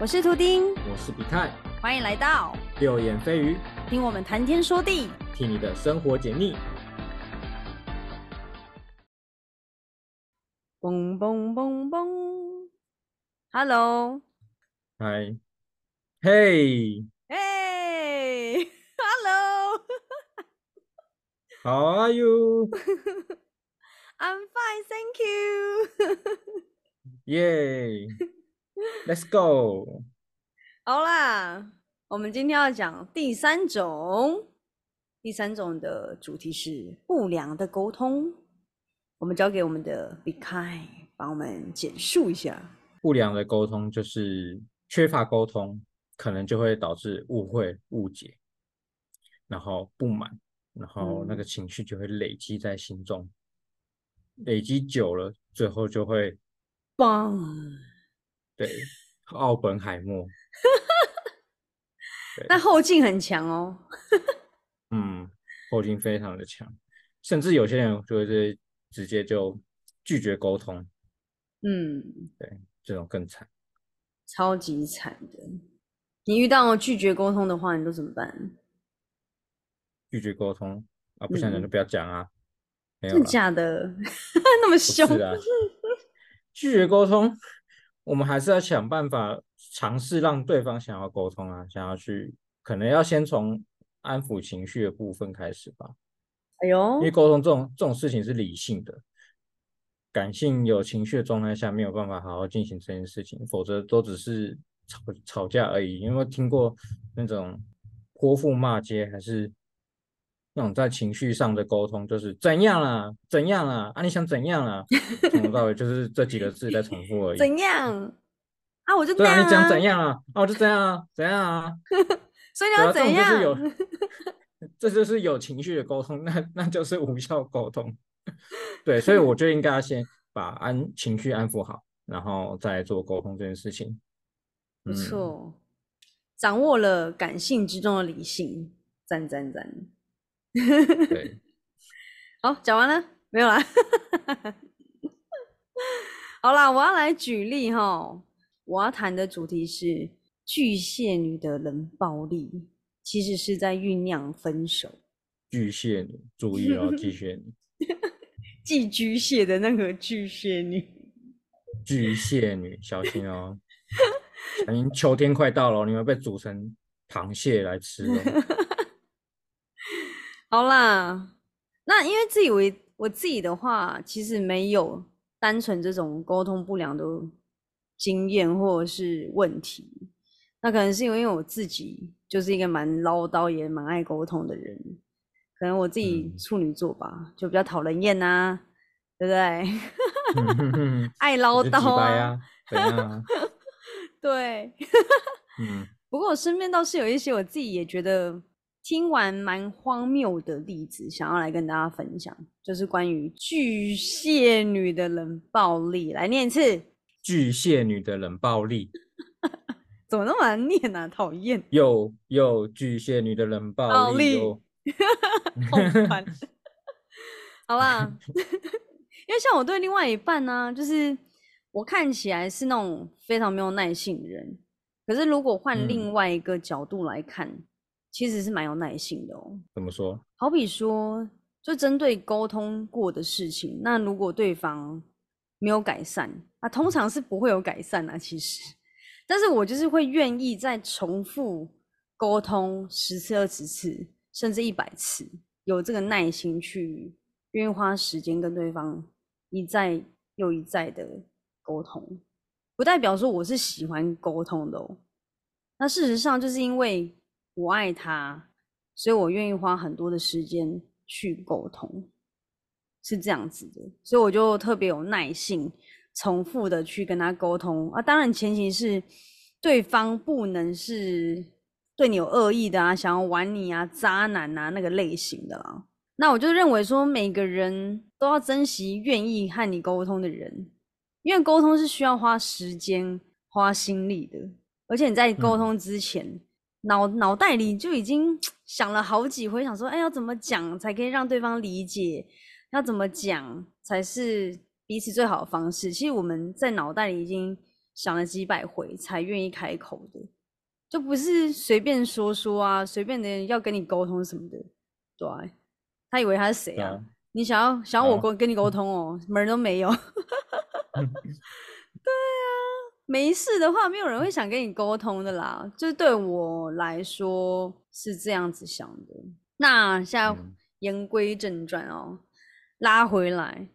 我是图丁，我是比泰，欢迎来到六眼飞鱼，听我们谈天说地，替你的生活解腻。嘣嘣嘣嘣，Hello，嗨，嘿嘿，Hello，How are you? I'm fine, thank you. Yay, let's go. 好啦，我们今天要讲第三种，第三种的主题是不良的沟通。我们交给我们的 Be Kind 帮我们简述一下。不良的沟通就是缺乏沟通，可能就会导致误会、误解，然后不满，然后那个情绪就会累积在心中，累积久了，最后就会棒。对，奥本海默。那后劲很强哦。嗯，后劲非常的强，甚至有些人就是。直接就拒绝沟通，嗯，对，这种更惨，超级惨的。你遇到拒绝沟通的话，你都怎么办？拒绝沟通啊，不想讲就不要讲啊。真的假的？那么凶？啊。拒绝沟通，我们还是要想办法尝试让对方想要沟通啊，想要去，可能要先从安抚情绪的部分开始吧。哎呦，因为沟通这种这种事情是理性的，感性有情绪的状态下没有办法好好进行这件事情，否则都只是吵吵架而已。因为听过那种泼妇骂街，还是那种在情绪上的沟通，就是怎样啦，怎样啦，啊你想怎样啦，从头到尾就是这几个字在重复而已。怎样啊？我就对啊，你讲怎样啊？啊我就这样啊，怎样啊？所以你要怎样？这就是有情绪的沟通，那那就是无效沟通。对，所以我就应该先把安情绪安抚好，然后再做沟通这件事情。不错，掌握了感性之中的理性，赞赞赞。对，好，讲完了没有啦？好啦，我要来举例哈，我要谈的主题是巨蟹女的冷暴力。其实是在酝酿分手。巨蟹女，注意哦，巨蟹女，寄居蟹的那个巨蟹女。巨蟹女，小心哦！小心秋天快到了，你们被煮成螃蟹来吃了。好啦，那因为自己为我自己的话，其实没有单纯这种沟通不良的经验或者是问题。那可能是因为我自己就是一个蛮唠叨也蛮爱沟通的人，可能我自己处女座吧，就比较讨人厌呐，对不对？爱唠叨啊，对，嗯。不过我身边倒是有一些我自己也觉得听完蛮荒谬的例子，想要来跟大家分享，就是关于巨蟹女的冷暴力。来念一次：巨蟹女的冷暴力。怎么那么难念啊？讨厌！又又巨蟹女的冷暴力，好烦。好吧，因为像我对另外一半呢，就是我看起来是那种非常没有耐性的人，可是如果换另外一个角度来看，其实是蛮有耐性的哦。怎么说？好比说，就针对沟通过的事情，那如果对方没有改善，啊通常是不会有改善啊。其实。但是我就是会愿意再重复沟通十次、二十次，甚至一百次，有这个耐心去愿意花时间跟对方一再又一再的沟通，不代表说我是喜欢沟通的哦。那事实上就是因为我爱他，所以我愿意花很多的时间去沟通，是这样子的，所以我就特别有耐性。重复的去跟他沟通啊，当然前提是对方不能是对你有恶意的啊，想要玩你啊，渣男啊那个类型的啦。那我就认为说，每个人都要珍惜愿意和你沟通的人，因为沟通是需要花时间、花心力的。而且你在沟通之前，脑脑袋里就已经想了好几回，想说，哎，要怎么讲才可以让对方理解？要怎么讲才是？彼此最好的方式，其实我们在脑袋里已经想了几百回才愿意开口的，就不是随便说说啊，随便的要跟你沟通什么的。对，他以为他是谁啊？你想要想要我跟跟你沟 通哦，门都没有。对啊，没事的话，没有人会想跟你沟通的啦。就是对我来说是这样子想的。那现在言归正传哦，拉回来，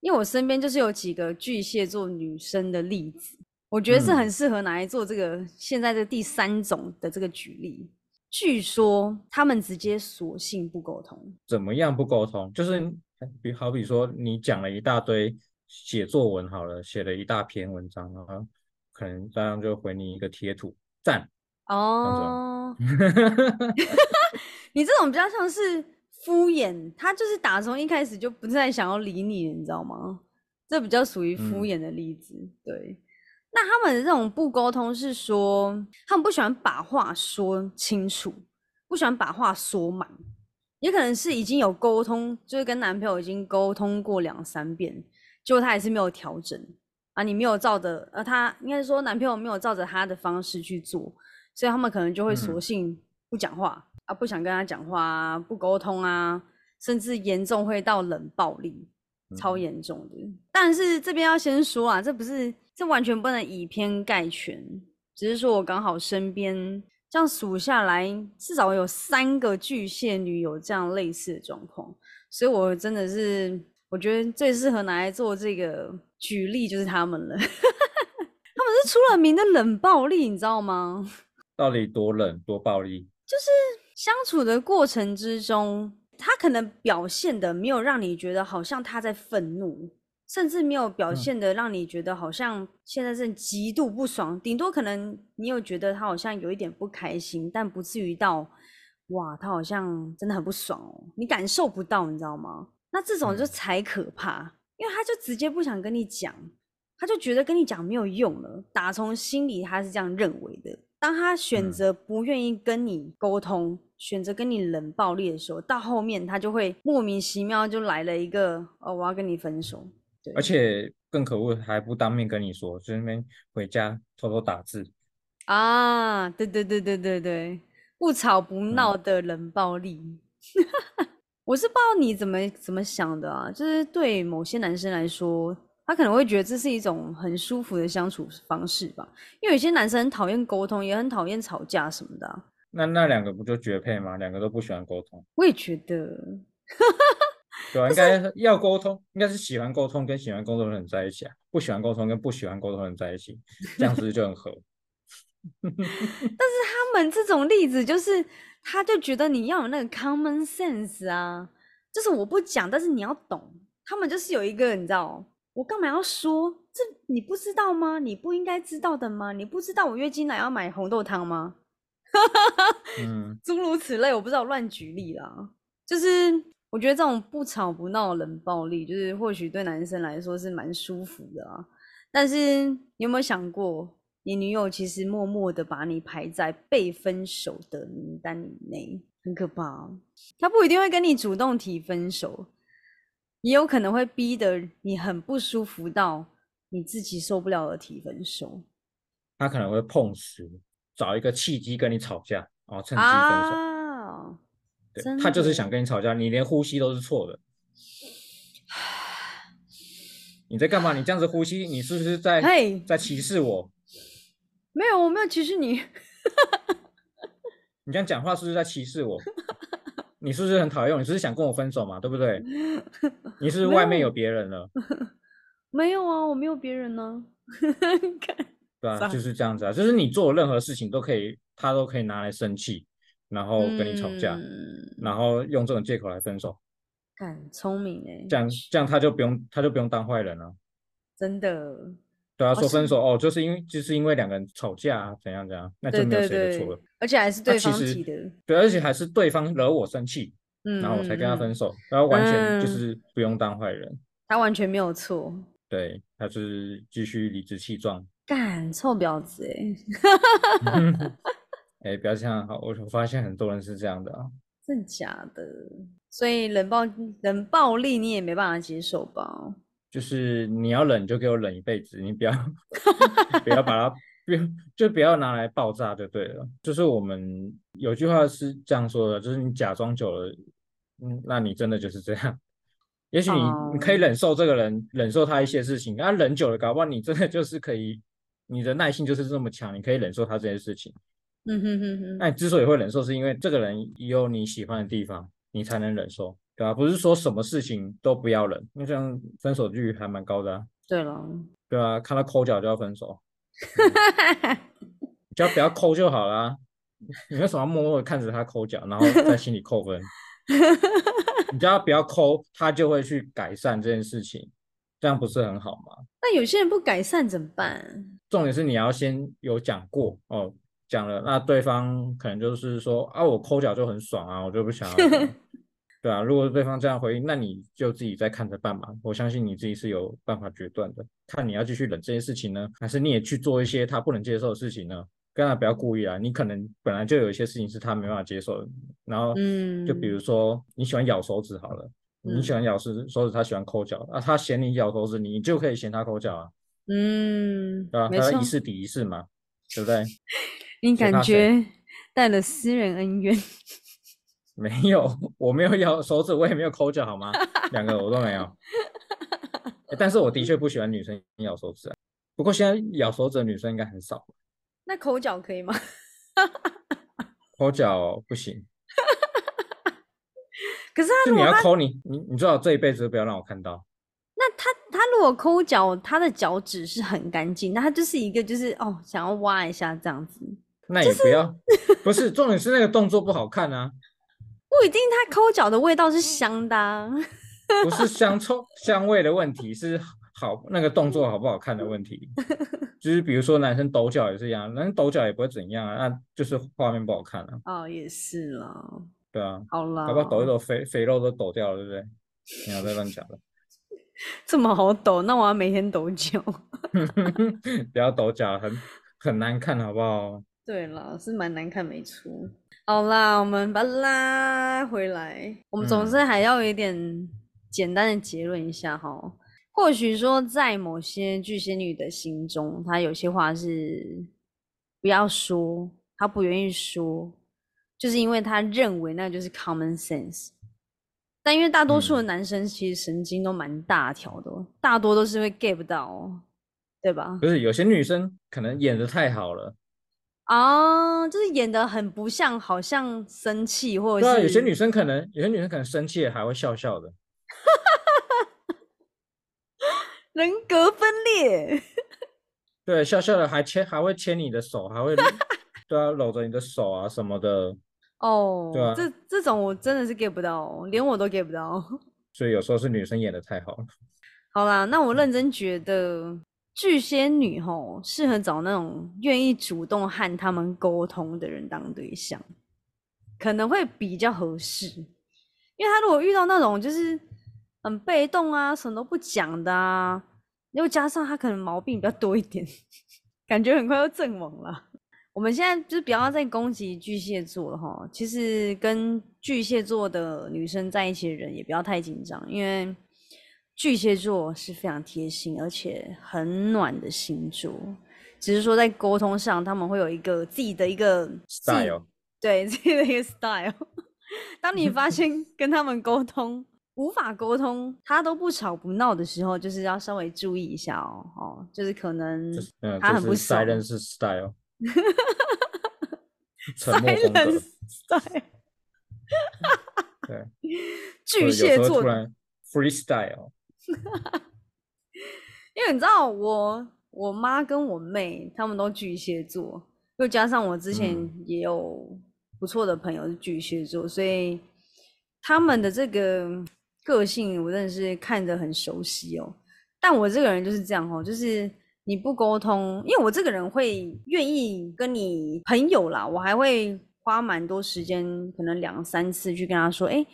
因为我身边就是有几个巨蟹座女生的例子，我觉得是很适合拿来做这个现在这第三种的这个举例。据说他们直接索性不沟通，怎么样不沟通？就是比好比说你讲了一大堆写作文好了，写了一大篇文章，然后可能这样就回你一个贴图赞哦。你这种比较像是敷衍，他就是打从一开始就不再想要理你，你知道吗？这比较属于敷衍的例子。对，那他们的这种不沟通是说，他们不喜欢把话说清楚，不喜欢把话说满，也可能是已经有沟通，就是跟男朋友已经沟通过两三遍，结果他还是没有调整啊，你没有照着，呃，他应该说男朋友没有照着他的方式去做，所以他们可能就会索性不讲话。啊，不想跟他讲话，不沟通啊，甚至严重会到冷暴力，超严重的。但是这边要先说啊，这不是，这完全不能以偏概全，只是说我刚好身边这样数下来，至少有三个巨蟹女有这样类似的状况，所以我真的是，我觉得最适合拿来做这个举例就是他们了。他们是出了名的冷暴力，你知道吗？到底多冷多暴力？就是。相处的过程之中，他可能表现的没有让你觉得好像他在愤怒，甚至没有表现的让你觉得好像现在是极度不爽。顶多可能你有觉得他好像有一点不开心，但不至于到哇，他好像真的很不爽哦。你感受不到，你知道吗？那这种就才可怕，因为他就直接不想跟你讲，他就觉得跟你讲没有用了，打从心里他是这样认为的。当他选择不愿意跟你沟通。选择跟你冷暴力的时候，到后面他就会莫名其妙就来了一个哦，我要跟你分手。对，而且更可恶，还不当面跟你说，就那边回家偷偷打字。啊，对对对对对对，不吵不闹的冷暴力。我是不知道你怎么怎么想的啊，就是对某些男生来说，他可能会觉得这是一种很舒服的相处方式吧，因为有些男生很讨厌沟通，也很讨厌吵架什么的。那那两个不就绝配吗？两个都不喜欢沟通。我也觉得，对啊，应该要沟通，应该是喜欢沟通跟喜欢沟通的人在一起啊，不喜欢沟通跟不喜欢沟通的人在一起，这样子就很合。但是他们这种例子，就是他就觉得你要有那个 common sense 啊，就是我不讲，但是你要懂。他们就是有一个，你知道，我干嘛要说？这你不知道吗？你不应该知道的吗？你不知道我月经来要买红豆汤吗？嗯，诸如此类，我不知道乱举例啦。就是我觉得这种不吵不闹冷暴力，就是或许对男生来说是蛮舒服的啊。但是你有没有想过，你女友其实默默的把你排在被分手的名单以内，很可怕。她不一定会跟你主动提分手，也有可能会逼得你很不舒服到你自己受不了而提分手。他可能会碰瓷。找一个契机跟你吵架，然后趁机分手。对，他就是想跟你吵架，你连呼吸都是错的。你在干嘛？你这样子呼吸，你是不是在在歧视我？没有，我没有歧视你。你这样讲话是不是在歧视我？你是不是很讨厌我？你是不是想跟我分手嘛？对不对？你是不是外面有别人了？没有啊，我没有别人呢。对啊，就是这样子啊，就是你做任何事情都可以，他都可以拿来生气，然后跟你吵架，然后用这种借口来分手。很聪明哎，这样这样他就不用他就不用当坏人了。真的。对啊，说分手哦，就是因为就是因为两个人吵架怎样怎样，那就没有谁的错了。而且还是对方提的。对，而且还是对方惹我生气，嗯然后我才跟他分手，然后完全就是不用当坏人。他完全没有错。对，他是继续理直气壮。干臭婊子哎！哎，不要这样好，我发现很多人是这样的啊，真假的？所以冷暴冷暴力你也没办法接受吧？就是你要冷就给我冷一辈子，你不要 不要把它不要就不要拿来爆炸就对了。就是我们有句话是这样说的，就是你假装久了，嗯，那你真的就是这样。也许你你可以哦忍受这个人，忍受他一些事情，啊，忍久了，搞不好你真的就是可以，你的耐性就是这么强，你可以忍受他这些事情。嗯哼哼哼，那你之所以会忍受，是因为这个人也有你喜欢的地方，你才能忍受，对啊、不是说什么事情都不要忍，因为这样分手率还蛮高的、啊，对了，对啊，看到抠脚就要分手，你只要不要抠就好啦。你为什么要默默的看着他抠脚，然后在心里扣分？你只要不要抠，他就会去改善这件事情，这样不是很好吗？那有些人不改善怎么办？重点是你要先有讲过哦，讲了，那对方可能就是说啊，我抠脚就很爽啊，我就不想要对啊。如果对方这样回应，那你就自己再看着办嘛。我相信你自己是有办法决断的，看你要继续忍这些事情呢，还是你也去做一些他不能接受的事情呢？跟他不要故意啊，你可能本来就有一些事情是他没办法接受的，然后嗯就比如嗯说你喜欢咬手指好了，你喜欢咬手指手指，他喜欢抠脚啊，他嫌你咬手指，你就可以嫌他抠脚啊。嗯对吧？没错他要一，世抵一世嘛，对不对？你感觉带了私人恩怨。没有，我没有咬手指，我也没有抠脚，好吗？两个我都没有。欸但是我的确不喜欢女生咬手指啊。不过现在咬手指的女生应该很少，那抠脚可以吗？抠脚不行。可是他就如果你要抠你，你你最好这一辈子都不要让我看到。那他他如果抠脚，他的脚趾是很干净，那他就是一个就是哦想要挖一下这样子，那也不要，不是重点是那个动作不好看啊，不一定他抠脚的味道是香的、啊。不是香臭香味的问题，是好那个动作好不好看的问题。就是比如说男生抖脚也是一样，男生抖脚也不会怎样啊，那就是画面不好看啊，哦，也是啦，对啊。好啦，搞不好抖一抖肥肥肉都抖掉了，对不对？你要再乱讲了，这么好抖，那我要每天抖脚。不要抖脚，很很难看，好不好？对啦，是蛮难看，没错。好啦，我们把它拉回来，我们总嗯是还要有一点简单的结论一下哈。或许说，在某些巨蟹女的心中，她有些话是不要说，她不愿意说，就是因为她认为那就是 common sense。但因为大多数的嗯男生其实神经都蛮大条的哦，大多都是会 get 不到哦，对吧？不是有些女生可能演的太好了，啊，就是演的很不像，好像生气或者是对啊，有些女生可能有些女生可能生气了还会笑笑的，人格分裂。对，笑笑的还牵还会牵你的手，还会 对啊搂着你的手啊什么的，哦，对啊这这种我真的是 get 不到，连我都 get 不到。所以有时候是女生演的太好了。好啦，那我认真觉得巨蟹女吼适合找那种愿意主动和他们沟通的人当对象，可能会比较合适。因为他如果遇到那种就是很被动啊，什么都不讲的啊，又加上他可能毛病比较多一点，感觉很快要阵亡了。我们现在就是不要再攻击巨蟹座了哈，其实跟巨蟹座的女生在一起的人也不要太紧张，因为巨蟹座是非常贴心而且很暖的星座，只是说在沟通上他们会有一个自己的一个 style 对自己的一个 style。当你发 现跟他们沟通无法沟通，他都不吵不闹的时候，就是要稍微注意一下哦，哦，就是可能嗯，他很不就是 silence style，沉默风格 silence，style。对，巨蟹座的突然 freestyle，因为你知道我我妈跟我妹他们都巨蟹座，又加上我之前嗯也有不错的朋友是巨蟹座，所以他们的这个个性我真的是看着很熟悉哦。但我这个人就是这样哦，就是你不沟通，因为我这个人会愿意跟你朋友啦，我还会花蛮多时间，可能两三次去跟他说，哎、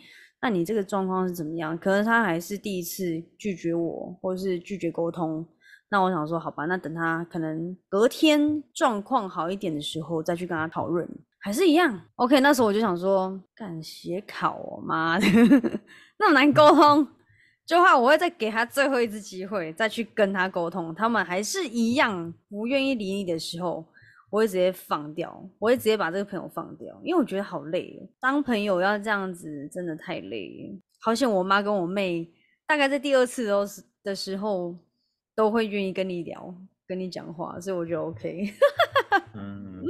那你这个状况是怎么样？可能他还是第一次拒绝我，或是拒绝沟通。那我想说，好吧，那等他可能隔天状况好一点的时候，再去跟他讨论，还是一样。OK，那时候我就想说，干写考哦，妈的，那么难沟通，就话我会再给他最后一次机会，再去跟他沟通。他们还是一样不愿意理你的时候，我会直接放掉，我会直接把这个朋友放掉，因为我觉得好累哦。当朋友要这样子，真的太累了。好像我妈跟我妹，大概在第二次都是的时候，都会愿意跟你聊，跟你讲话，所以我觉得 OK。嗯，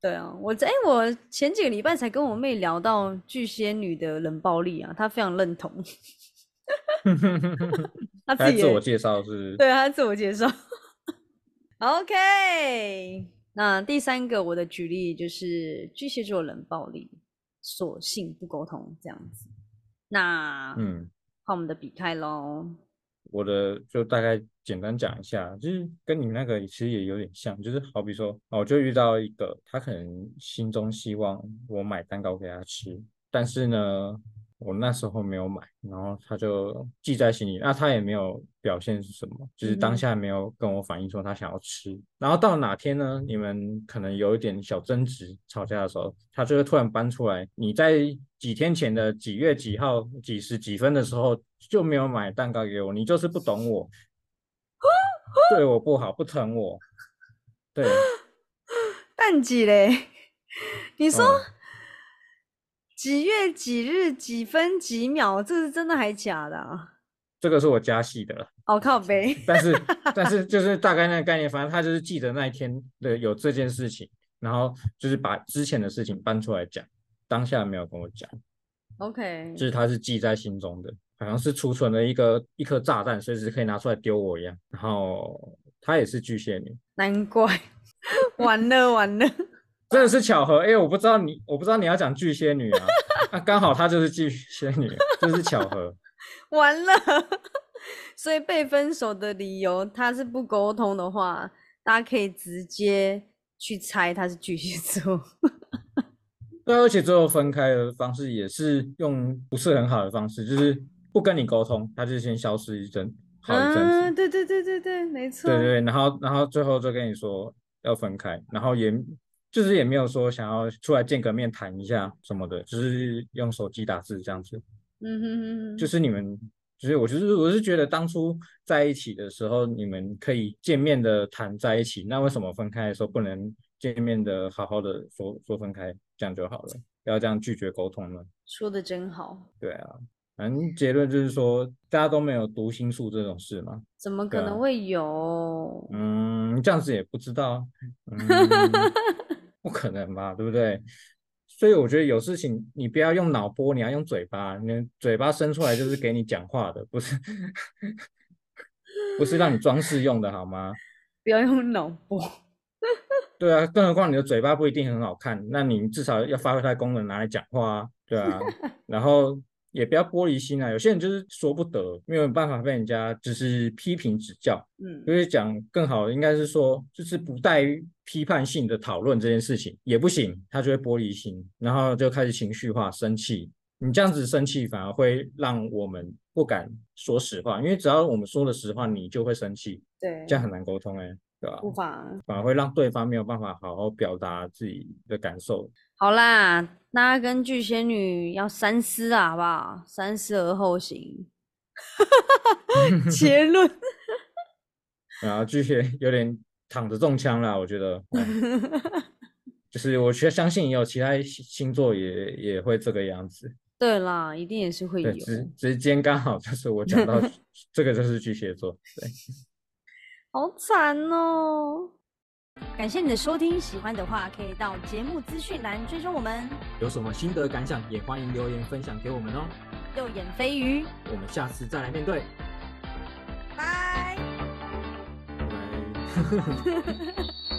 对啊，我哎、我前几个礼拜才跟我妹聊到巨蟹女的冷暴力啊，她非常认同。她自己自我介绍是，对她自我介绍。OK，那第三个我的举例就是巨蟹座冷暴力，索性不沟通这样子。那嗯，换我们的比开喽。我的就大概简单讲一下，就是跟你们那个其实也有点像，就是好比说，哦我就遇到一个，他可能心中希望我买蛋糕给他吃，但是呢，我那时候没有买，然后他就记在心里，那他也没有表现是什么，就是当下没有跟我反映说他想要吃，然后到哪天呢，你们可能有一点小争执、吵架的时候，他就会突然搬出来，你在几天前的几月几号几时几分的时候就没有买蛋糕给我，你就是不懂我，对我不好，不疼我，对，蛋几嘞？你说嗯几月几日几分几秒？这是真的还假的啊？这个是我加戏的了。哦靠背，但是 但是就是大概那个概念，反正他就是记得那一天的有这件事情，然后就是把之前的事情搬出来讲，当下没有跟我讲，OK，就是他是记在心中的，好像是储存了一个一颗炸弹，随时可以拿出来丢我一样。然后他也是巨蟹女，难怪，完 了完了，真的是巧合，哎、我不知道你，我不知道你要讲巨蟹女啊，那、刚好她就是巨蟹女，就是巧合。完了。所以被分手的理由，他是不沟通的话，大家可以直接去猜他是巨蟹座。对啊，而且最后分开的方式也是用不是很好的方式，就是不跟你沟通，他就先消失一阵，好一阵子。啊，对对对对对，没错。对对对，然后然后最后就跟你说要分开，然后也就是也没有说想要出来见个面谈一下什么的，就是用手机打字这样子。嗯哼哼哼，就是你们，就是我就是我是觉得当初在一起的时候，你们可以见面的谈在一起，那为什么分开的时候不能见面的好好的说说分开，这样就好了，不要这样拒绝沟通呢？说的真好，对啊，反正结论就是说，大家都没有读心术这种事嘛。怎么可能会有？嗯，这样子也不知道，嗯，不可能吧，对不对？所以我觉得有事情你不要用脑波，你要用嘴巴。你的嘴巴伸出来就是给你讲话的，不是不是让你装饰用的好吗？不要用脑波。对啊，更何况你的嘴巴不一定很好看，那你至少要发挥它的功能拿来讲话啊，对啊。然后也不要玻璃心啊，有些人就是说不得，没有办法被人家就是批评指教。嗯就是讲更好的，应该是说，就是不带批判性的讨论这件事情也不行，他就会玻璃心，然后就开始情绪化、生气。你这样子生气，反而会让我们不敢说实话，因为只要我们说了实话，你就会生气，对，这样很难沟通哎、对吧、无法。反而会让对方没有办法好好表达自己的感受。好啦，大家跟巨蟹女要三思啊，好不好？三思而后行。结论。然 后巨蟹有点躺着中枪啦，我觉得。哦 就是我觉得相信也有其他星星座也也会这个样子。对啦，一定也是会，有。只只是今天刚好就是我讲到 这个就是巨蟹座，对，好惨哦！感谢你的收听，喜欢的话可以到节目资讯栏追踪我们。有什么心得感想也欢迎留言分享给我们哦。右眼飞鱼，我们下次再来面对，拜。拜拜。